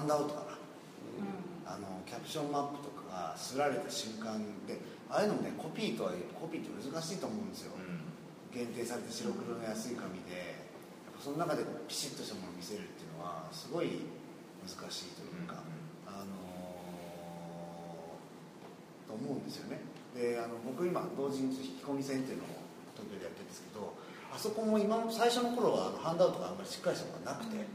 ンドアウトかな、あのキャプションマップとかがすられた瞬間でああいうのもねコピーとはコピーって難しいと思うんですよ、限定されて白黒の安い紙でその中でピシッとしたものを見せるっていうのはすごい難しいというか、あのーと思うんですよね。であの僕今同時に引き込み線っていうのを東京でやってるんですけどあそこも今の最初の頃はあのハンドアウトがあんまりしっかりしたものがなくて、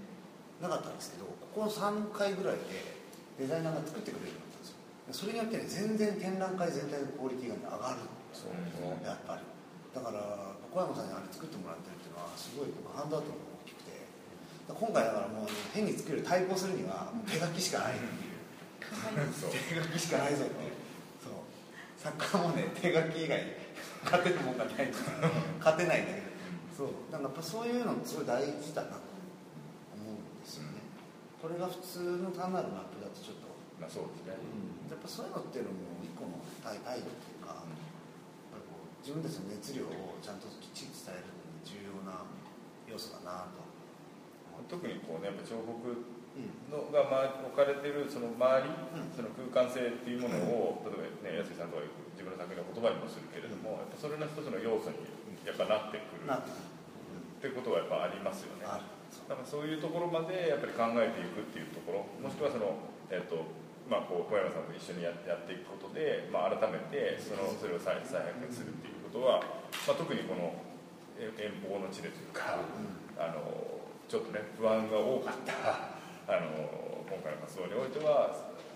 なかったんですけどここの3回ぐらいでデザイナーが作ってくれるようになったんですよ。それによってね全然展覧会全体のクオリティが、ね、上がるんですよ、やっぱり。だから小山さんにあれ作ってもらってるっていうのはすごい僕ハンドアウトも大きくて。今回だからもう、ね、変に作る対抗するには手書きしかないっていう。手書きしかないぞっていう。そう。作家もね手書き以外勝てるもんがない。勝てないんだけどそう。だからやっぱそういうのすごい大事だなこれが普通の単なるマップだとちょっと、まあそうですね、やっぱそういうのっていうのも一個の態態度っていうか、やっぱりこう自分たちの熱量をちゃんときっちり伝えるのに重要な要素だなと特にこうねやっぱ彫刻のが、まあ、置かれてるその周り、その空間性っていうものを例えばね安井さんとか自分の作品の言葉にもするけれども、やっぱそれの一つの要素にやっぱなってくる。ってことはやっぱありますよねだからそういうところまでやっぱり考えていくっていうところもしくはそのえっ、とまあ、こう小山さんと一緒にやっていくことで、まあ、改めてそのそれを再再発見するっていうことは、まあ、特にこの遠方の地でというか、あのちょっとね不安が多かった あの今回の活動においては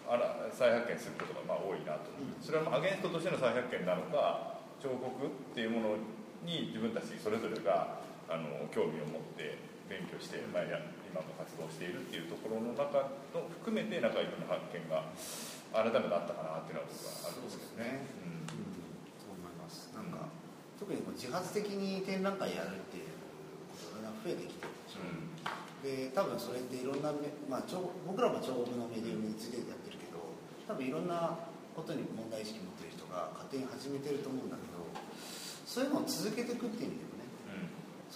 あら再発見することがまあ多いなと、それはまあアゲンストとしての再発見なのか彫刻っていうものに自分たちそれぞれがあの興味を持って勉強して、まあ、や今も活動しているっていうところの中の含めて中井君の発見が改めてあったかなっていうのは僕はあるんですけどね。そう思います。なんか、特にこう自発的に展覧会やるっていうことが増えてきてる。でしょ、うん、で多分それっていろんな、まあ、僕らも彫刻のメディアムについてやってるけど多分いろんなことに問題意識持ってる人が勝手に始めてると思うんだけどそういうのを続けていくっていう意味でも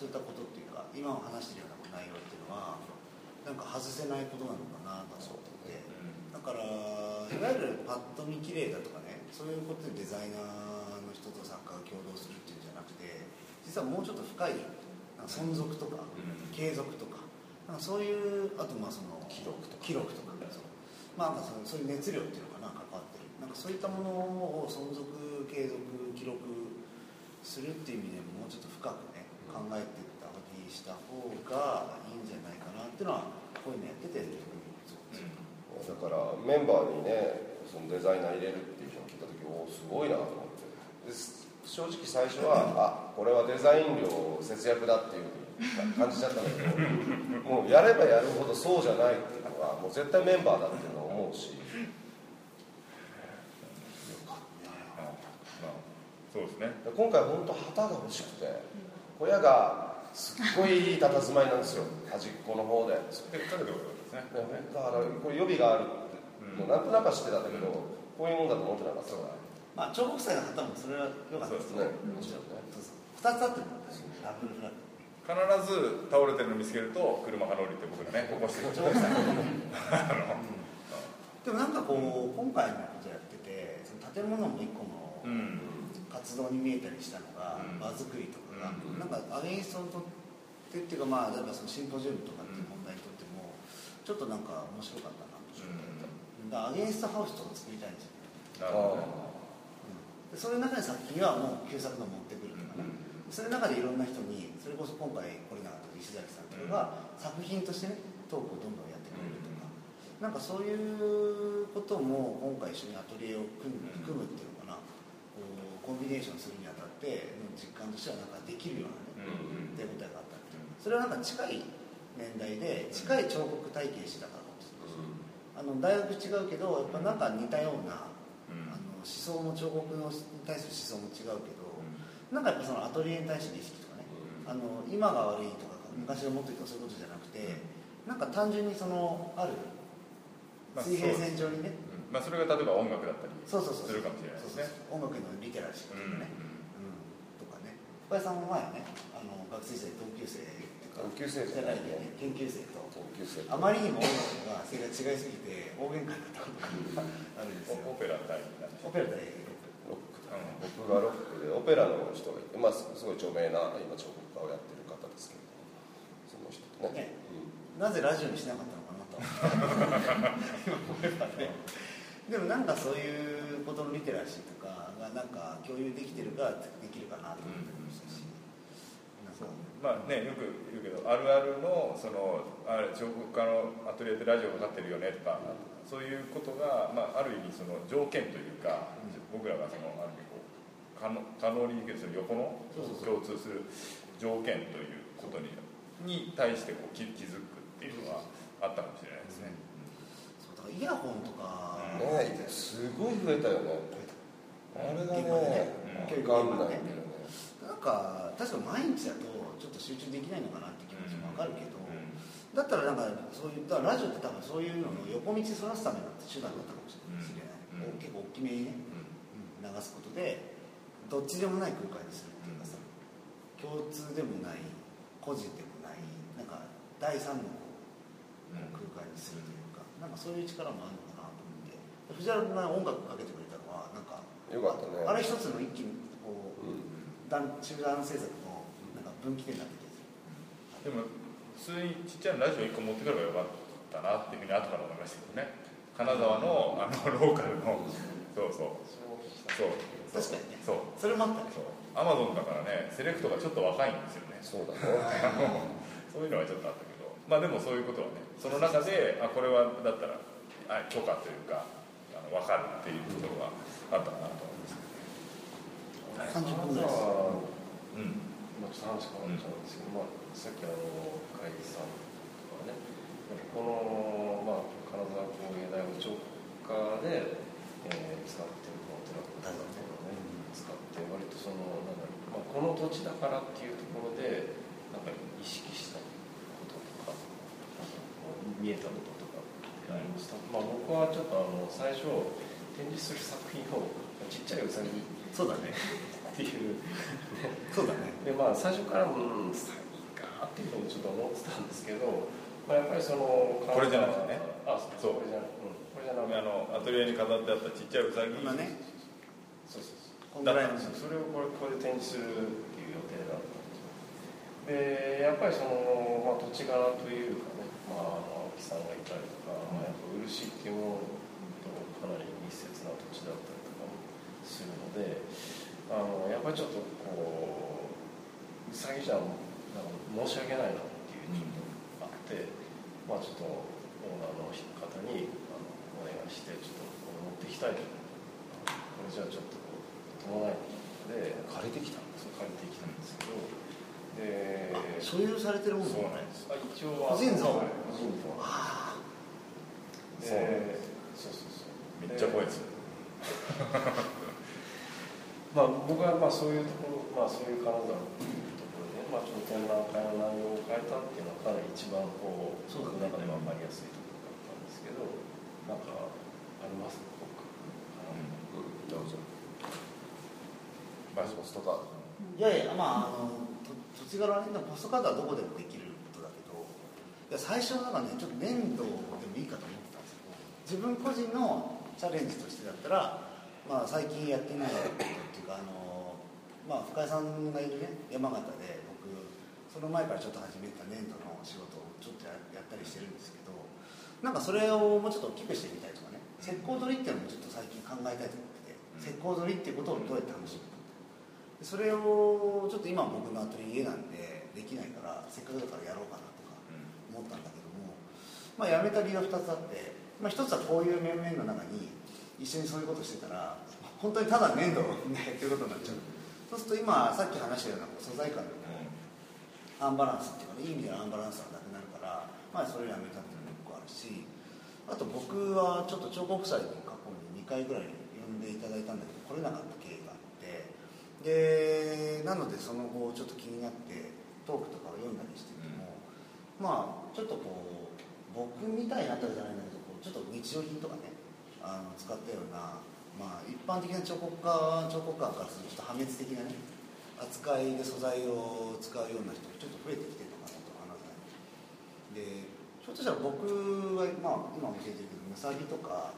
そういったことっていうか今話してるような内容っていうのはなんか外せないことなのかなと思っててだからいわゆるパッと見綺麗だとかねそういうことでデザイナーの人と作家が共同するっていうんじゃなくて実はもうちょっと深い存続とか継続とかなんかそういうあとまあその記録とか。記録とかまあなんかそのそういう熱量っていうのかな関わってる。なんかそういったものを存続継続記録するっていう意味でももうちょっと深くね考えていったりした方がいいんじゃないかなっていうのはこういうのやっててだからメンバーにねそのデザイナー入れるっていうのを聞いた時おおすごいなと思って。で正直最初はあこれはデザイン料節約だっていう感じちゃったんだけどもうやればやるほどそうじゃないっていうのはもう絶対メンバーだっていうのは思うし。そうですね。今回本当旗が欲しくて小屋がすっごいいい佇まいなんですよ。端っこの方で。でっかくですね。だからこれ予備があるってもうなんとなくは知ってたんだけど、こういうもんだと思ってなかったから。まあ彫刻祭の旗もそれは良かったですね。もちろんね2つあってるダブルフラッグ必ず倒れてるの見つけると車から降りて僕がね起こしてでもなんかこう今回のことやっててその建物も一個の活動に見えたりしたのが、場作りとなん。かアゲインストにとってっていうかまあ例えばそのシンポジウムとかっていう問題にとってもちょっとなん。か面白かったなと思って、だアゲインストハウスとか作りたいん。ですよなるほど、でそれの中に作品はもう旧作の持ってくるとかね、それの中でいろん。な人にそれこそ今回来れなかった石崎さん。とかが作品としてねトークをどん。どん。やってくれるとか、なん。かそういうことも今回一緒にアトリエを組む組むっていうのかなこうコンビネーションするにあたっての実感としてはなんかできるようなね、手応えがあったっていう。それはなんか近い年代で近い彫刻体験してたからかもしれないし、あの大学違うけどやっぱなんか似たような、あの思想も彫刻に対する思想も違うけど、なんかやっぱそのアトリエに対しての意識とかね、あの今が悪いとか昔がもっといいとかそういうことじゃなくて、なんか単純にそのある水平線上にね、まあ、それが例えば音楽だったりそうそうそうするかもしれないですね。音楽のリテラシーとかね、うんとかね。深井さんも前ねあの学生時代同級生っていうか同級生じゃないね。ね。研究生と。同級生あまりにも音楽が性が違いすぎて大喧嘩になったことがあるんですよ。オペラオペラでロック僕がロックでオペラの人がいて、まあ、すごい著名な今彫刻家をやってる方ですけどその人とね。ね。なぜラジオにしなかったのかなと。今思えばねでもなんかそういうことのリテラシーとかがなんか共有できてるからできるかなと思ってましたし、まあねよく言うけどあるあるのそのあれ彫刻家のアトリエでラジオかかってるよねとかそういうことが、まあ、ある意味その条件というか、僕らがそのある意味こう可能可能にできるその横の共通する条件ということにに対してこう気気づくっていうのはあったかもしれないですね。イヤホンとか、ねすごい増えたよね。あれがねうん分かんないけどね。なんか確か毎日だとちょっと集中できないのかなって気持ちもわかるけど、うん。だったらなんかそういうだからラジオって多分そういうのの横道そらすための手段だったかもしれない、うん。結構大きめにね、うん。流すことでどっちでもない空間にするっていうかさ、共通でもない個人でもないなんか第三の空間にするというか、なんかそういう力もあるのかなと思って。藤原君が音楽かけてくれたのはなんかよかったね。あれ一つの一気にこう、うん。団集団制作のなんか分岐点になってきてでも普通にちっちゃいラジオ1個持ってくればよかったなっていうふうに後から思いましたけどね。金沢のあのローカルのそうそう。そう。確かにね。そう。それもあったね。そう。アマゾンだからねセレクトがちょっと若いんですよね。そうだね。そういうのはちょっとあったけどまあでもそういうことはねその中であこれはだったらあ許可というかあの分かるっていうところがあったかなと思います30分ぐらいですうん。まあ、ちょっと話変わっちゃうんですけど、まあ、さっきあの会議さんとかねこの、まあ、金沢工芸大の直下で、えー使ってるこのトラックとかね、使って割とそのなんだろう、まあ、この土地だからっていうところでなんか意識したこととかなんかこう見えたこととかありました、まあ、僕はちょっとあの最初展示する作品をちっちゃいウサギそうだね。っていうそうだね。でまあ最初からうんサギかっていうのもちょっと思ってたんですけど、まあ、やっぱりそのこれじゃなくてね。あそうこれじゃなくうん、これじゃなくてあのアトリエに飾ってあったちっちゃいウサギ。今ね。そうそうそう。こんぐらいのだったんですそれをこれこれで展示するっていう予定だったんですよでやっぱりその、まあ、土地柄というかね、まあ、あの青木さんがいたりとか、まあ、やっぱ漆っていうものとかなり密接な土地だったりとかもするのであのやっぱりちょっとこううさぎじゃなんか申し訳ないなっていうちょっとあって、まあちょっとオーナーの方にあのお願いしてちょっと持ってきたいと。これじゃあちょっとこう伴いで借りてきた。そう借りてきたんですけどで所有されてるもんそうなんです。あ一応は。個人像はい個人像あそうなんでそうそうそう。めっちゃ怖いです。よ まあ、僕はまあそういうところ、まあ、そういう金沢っていうところで、まあ、ちょっと展覧会の内容を変えたっていうのはかなり一番こうそうだね僕の中で分かりやすいところだったんですけどなんかあります僕うん。どうぞ。まあポストカードいやいやまああのと土地柄はねでもポストカードはどこでもできることだけどいや最初の中ねちょっと粘土でもいいかと思ってたんですけど自分個人のチャレンジとしてだったら、まあ、最近やってないことっていうかあの、まあ、深井さんがいるね山形で僕その前からちょっと始めた粘土の仕事をちょっとややったりしてるんですけどなんかそれをもうちょっと大きくしてみたいとかね石膏取りっていうのもちょっと最近考えたいと思ってて石膏取りっていうことをどうやって楽しむそれをちょっと今僕のアトリエなんでできないからせっかくだからやろうかなとか思ったんだけども、まあ、辞めた理由は2つあって、まあ、1つはこういう面々の中に一緒にそういうことしてたら本当にただ粘土をねや ってることになっちゃう。そうすると今さっき話したような素材感のアンバランスっていうかねいい意味でのアンバランスがなくなるから、まあ、それをやめたっていうのも1個あるしあと僕はちょっと彫刻祭に過去に2回ぐらい呼んでいただいたんだけど来れなかったでなのでその後ちょっと気になってトークとかを読んだりしてても、まあちょっとこう僕みたいになったじゃないんだけどこうちょっと日用品とかねあの使ったような、まあ、一般的な彫刻家彫刻家からするとちょっと破滅的なね扱いで素材を使うような人がちょっと増えてきてるのかなと花材でひょっとしたら僕は、まあ、今教えてるけどむさびとか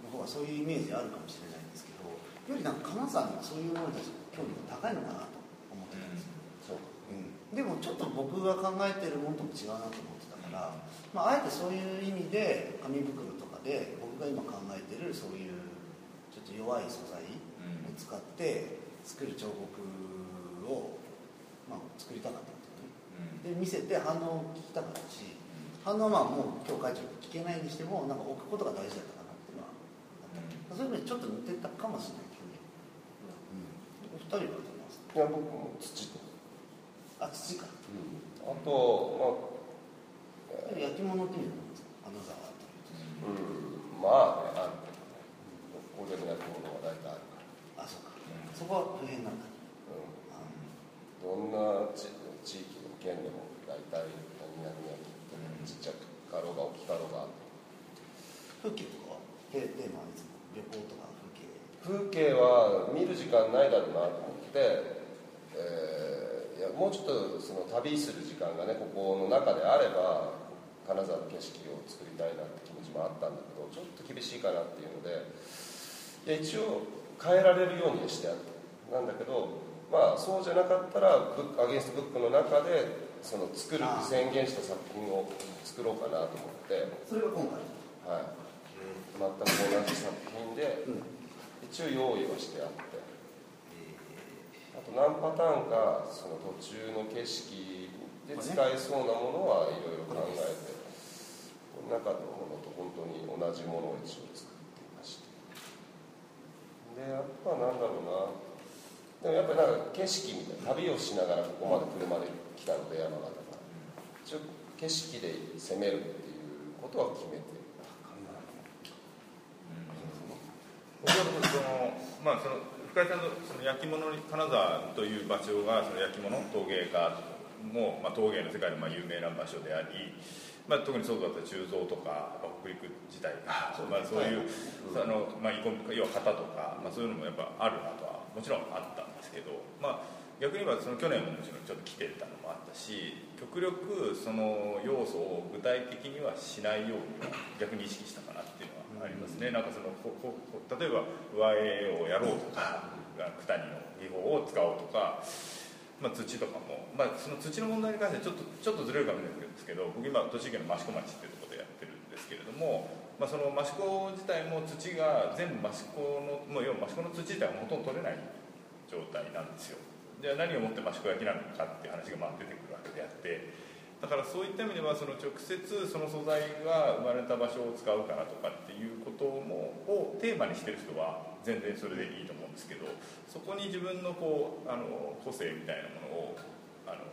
の方がそういうイメージあるかもしれないんですけどよりなんか金沢にはそういうものに対して興味が高いのかなと思ってたんですよ、そう。うん。でもちょっと僕が考えてるものとも違うなと思ってたから、まあ、あえてそういう意味で紙袋とかで僕が今考えてるそういうちょっと弱い素材を使って作る彫刻を、まあ、作りたかったんですよね。で見せて反応を聞きたかったし反応はまあもう今日書いちゃう聞けないにしてもなんか置くことが大事だったかなっていうのはあった、そういう意味でちょっと似てたかもしれないすかいや僕も土と、あ土か。あとでも焼き物っていうのうん。まあねあるけどね。ここでの焼き物は大体あるから。あそうか。そこは普遍なんだ。うん。あどんな地地域でも県でも大体何々焼きってちっちゃくかろうが大きかろうが風景とかは？テテーマはいつも？旅行とか？風景は見る時間ないだろうなと思って、えーいやもうちょっとその旅する時間がねここの中であれば金沢の景色を作りたいなって気持ちもあったんだけどちょっと厳しいかなっていうのでいや一応変えられるようにしてあるなんだけどまあそうじゃなかったらブックアゲンストブックの中でその作る宣言した作品を作ろうかなと思って、それが今回？はい、全く同じ作品でうん一応用意はしてあって。あと何パターンかその途中の景色で使えそうなものはいろいろ考えてこの中のものと本当に同じものを一応作っていまして。であとは何だろうな。でもやっぱりなんか景色みたいな旅をしながらここまで車で来たので山形から。一応景色で攻めるっていうことは決めて僕はそのまあその深井さんのその焼き物に金沢という場所がその焼き物陶芸家も、まあ、陶芸の世界でまあ有名な場所であり、まあ、特にそうだった鋳造とか北陸自体がまあ、そういう、あのまあ、イコン要は型とか、まあ、そういうのもやっぱあるなとはもちろんあったんですけど、まあ、逆に言えばその去年ももちろんちょっと来てたのもあったし極力その要素を具体的にはしないように逆に意識したかなっていうのはありますね、なんかそのこここ例えば上絵をやろうとか九谷の技法を使おうとか、まあ、土とかも、まあ、その土の問題に関してちょっとちょっとずれるかもしれないですけど僕今栃木県の益子町っていうところでやってるんですけれども、まあ、その益子自体も土が全部益子のもう要は益子の土自体はほとんど取れない状態なんですよ。じゃあ何をもって益子焼きなのかっていう話がまあ出てくるわけであってだからそういった意味ではその直接その素材が生まれた場所を使うからとかっていうこともをテーマにしてる人は全然それでいいと思うんですけどそこに自分のこうあの個性みたいなものをあの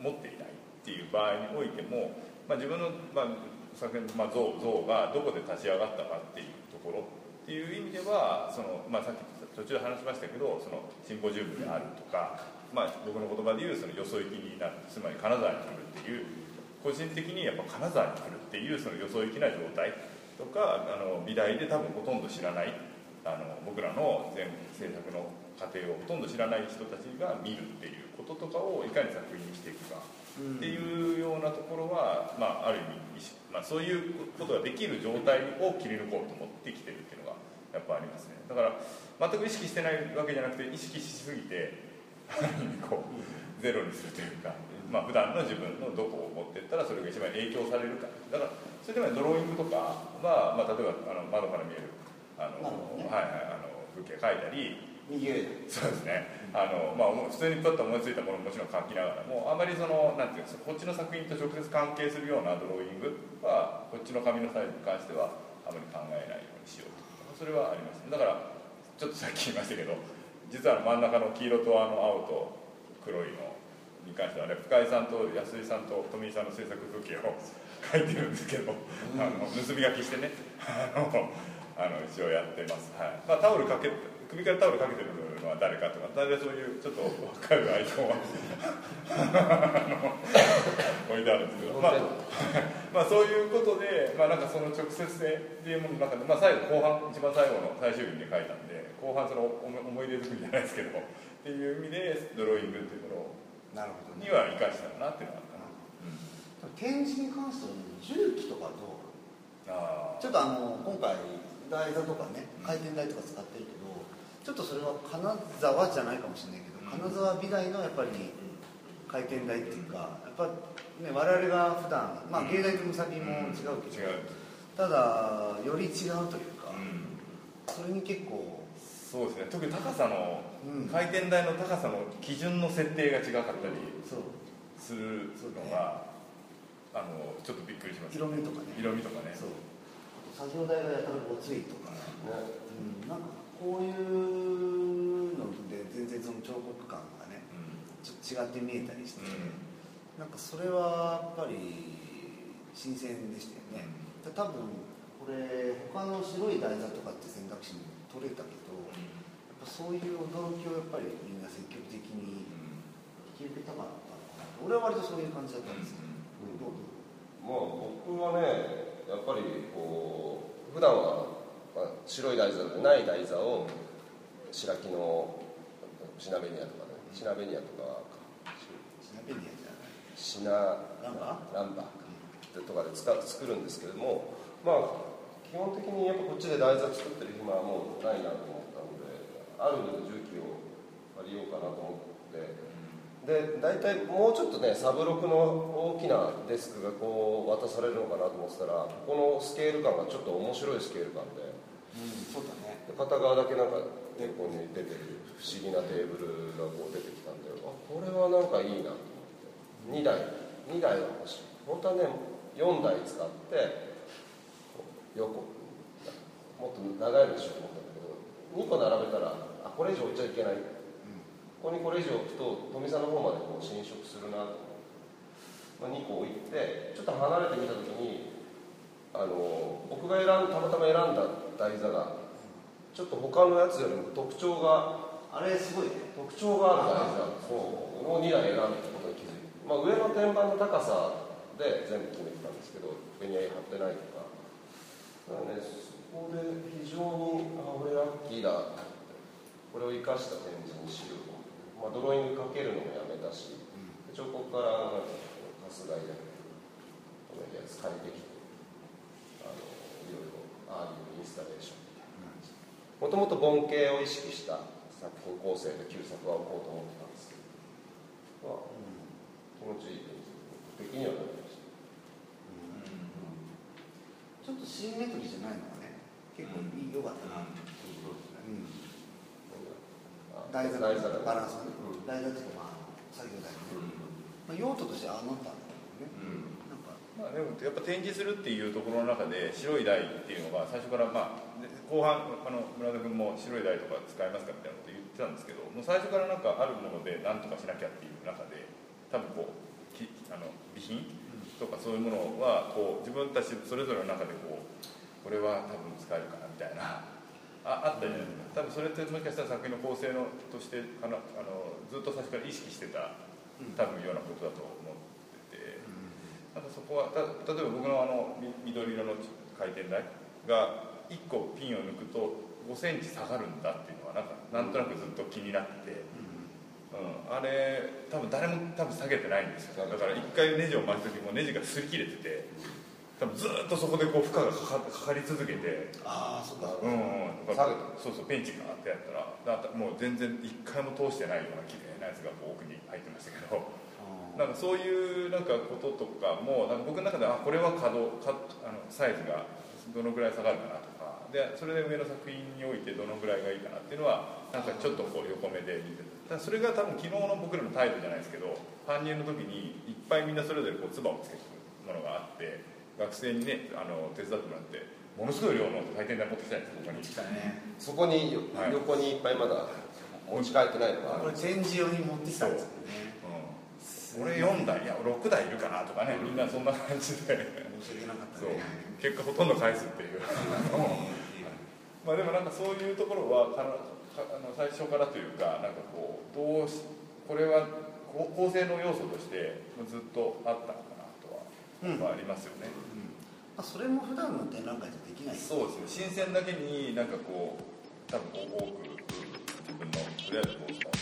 持っていないっていう場合においても、まあ、自分の、まあ、作品、まあ、像像がどこで立ち上がったかっていうところっていう意味ではその、まあ、さっき途中で話しましたけどそのシンポジウムであるとか、まあ、僕の言葉で言うそのよそ行きになるつまり金沢に来るっていう個人的にやっぱ金沢に来るっていうそのよそ行きな状態とかあの美大で多分ほとんど知らないあの僕らの全制作の過程をほとんど知らない人たちが見るっていうこととかをいかに作品にしていくかっていうようなところは、まあ、ある意味、まあ、そういうことができる状態を切り抜こうと思ってきてるっていうのがやっぱありますね。だから全く意識してないわけじゃなくて意識しすぎて こうゼロにするというか、まあ普段の自分のどこを持っていったらそれが一番影響されるか。だからそれでもドローイングとかは、まあ、例えばあの窓から見えるあの、はいはいあの風景描いたり右上でそうですね。あの、まあ、普通にパッと思いついたものももちろん書きながらもあまりそのなんていうんですかこっちの作品と直接関係するようなドローイングはこっちの紙のサイズに関してはあまり考えないようにしようとそれはありますね。だからちょっとさっき言いましたけど実は真ん中の黄色とあの青と黒いのに関してはね深井さんと安井さんと富井さんの制作風景を書いてるんですけど、あの盗み書きしてね あのあの一応やってます、はい。まあ、タオルかけ首からタオルかけてるのは誰かとか。大体そういうちょっと分かるアイコンは。置いてあるんですけど、まあ、まあそういうことで、まあ、なんかその直接性っていうものの中で、まあ、最後後半一番最後の最終日に書いたんで後半その思い出作りじゃないですけどっていう意味でドローイングっていうものには生かしたなっていうのがあるかな、展示に関しては重機とかどうあちょっとあの今回台座とかね回転台とか使ってるけどちょっとそれは金沢じゃないかもしれないけど金沢美大のやっぱり回転台っていうかやっぱね我々が普段まあ芸大とムサビも違うけど、違う、ただより違うというか、うん。それに結構そうですね。特に高さの、うん。回転台の高さの基準の設定が違かったりするのが、あのちょっとびっくりしました色味とかね。色味とかね。そう。作業台がやたらごついとか、ね。うん、なんかこういうので全然その彫刻感がねうちょっと違って見えたりして、ん。なんかそれはやっぱり新鮮でしたよね、で多分これ他の白い台座とかって選択肢に取れたけどやっぱそういう驚きをやっぱりみんな積極的に引き受けたかったのかな俺は割とそういう感じだったんですけど、どう？まあ僕はねやっぱりこう普段は、まあ、白い台座でない台座を白木のシナベニアとかねシナベニアとか。シナベニアじゃないシナランバランバとかで使作るんですけれどもまあ基本的にやっぱこっちで台座作ってる暇はもうないなと思ったのである重機を借りようかなと思って。で大体もうちょっとねサブロクの大きなデスクがこう渡されるのかなと思ってたらここのスケール感がちょっと面白いスケール感で。うんそうだね。で片側だけなんかねここに出てる不思議なテーブルがこう出てきたんであこれはなんかいいなと思って。2台。2台は欲しい。本当はね4台使って横。もっと長いのにしようと思ったんだけど2個並べたらあこれ以上置いちゃいけないここにこれ以上置くと富さんの方までこう侵食するなと。思って、まあ、2個置いてちょっと離れてみた時にあの僕が選んたまたま選んだ台座がちょっと他のやつよりも特徴があれすごいね。特徴がある台座を2台選んだことに気づいて、まあ、上の天板の高さで全部決めてたんですけどベニヤ貼ってないとか。だからねそこで非常にあ俺ラッキーだこれを生かした展示にしようまあ、ドローイングかけるのもやめたし彫刻からなんかカス台で止めるやつ借りてきてあのいろいろああいうインスタレーション。みたいな感じもともと盆景を意識した作品構成で旧作は置こうと思ってたんですけど、まあ、気持ちいい的にはなりましたちょっとシンメトリーじゃないのがね結構いい良かったなあ台座台座がバランスがねうん。台座っていうかまあ作業まあ、用途としてああなったんだけどね。なんか。まあ、でもやっぱ展示するっていうところの中で白い台っていうのが最初からまあで後半あの村田君も白い台とか使いますかみたいなこと言ってたんですけどもう最初からなんかあるもので何とかしなきゃっていう中で多分こうきあの備品とかそういうものはこう自分たちそれぞれの中でこうこれは多分使えるかなみたいなああったじゃないですか多分それってもしかしたら作品の構成のとしてあのあのずっと最初から意識してた多分ようなことだと思ってて。なんかそこはた例えば僕のあのみ緑色の回転台が1個ピンを抜くと5センチ下がるんだっていうのはなんかなんとなくずっと気になってて、うん、あれ多分誰も多分下げてないんですよ。だから1回ネジを回す時もネジが擦り切れてて多分ずっとそこでこう負荷がかかかかり続けて。ああそうんうん、下げそうそうペンチがあってやったらだもう全然一回も通してないような綺麗なやつがこう奥に入ってましたけどなんかそういうなんかこととかもなんか僕の中であこれは可動かあのサイズがどのぐらい下がるかなとかでそれで上の作品においてどのぐらいがいいかなっていうのはなんかちょっとこう横目で見てただそれが多分昨日の僕らの態度じゃないですけど搬入の時にいっぱいみんなそれぞれこう唾をつけてくるものがあって学生にねあの手伝ってもらってものすごい量の回転台持ってきたんですここに。ねそこによはい。横にいっぱいまだ持ち帰ってないのがある。これ展示用に持ってきたんですよね。う。ん、俺4台いや6台いるかなとかねみんなそんな感じで。申し訳なかったそう。ね結果ほとんど返すっていう。まあでもなんかそういうところはかなかあの最初からというかなんかこうどうしこれは構成の要素としてずっとあったのかなとは、うん。まあ、ありますよね、まあ、それも普段の展覧会じゃできない。そうですね。新鮮だけになんかこう多分多く分のとりあえずどうした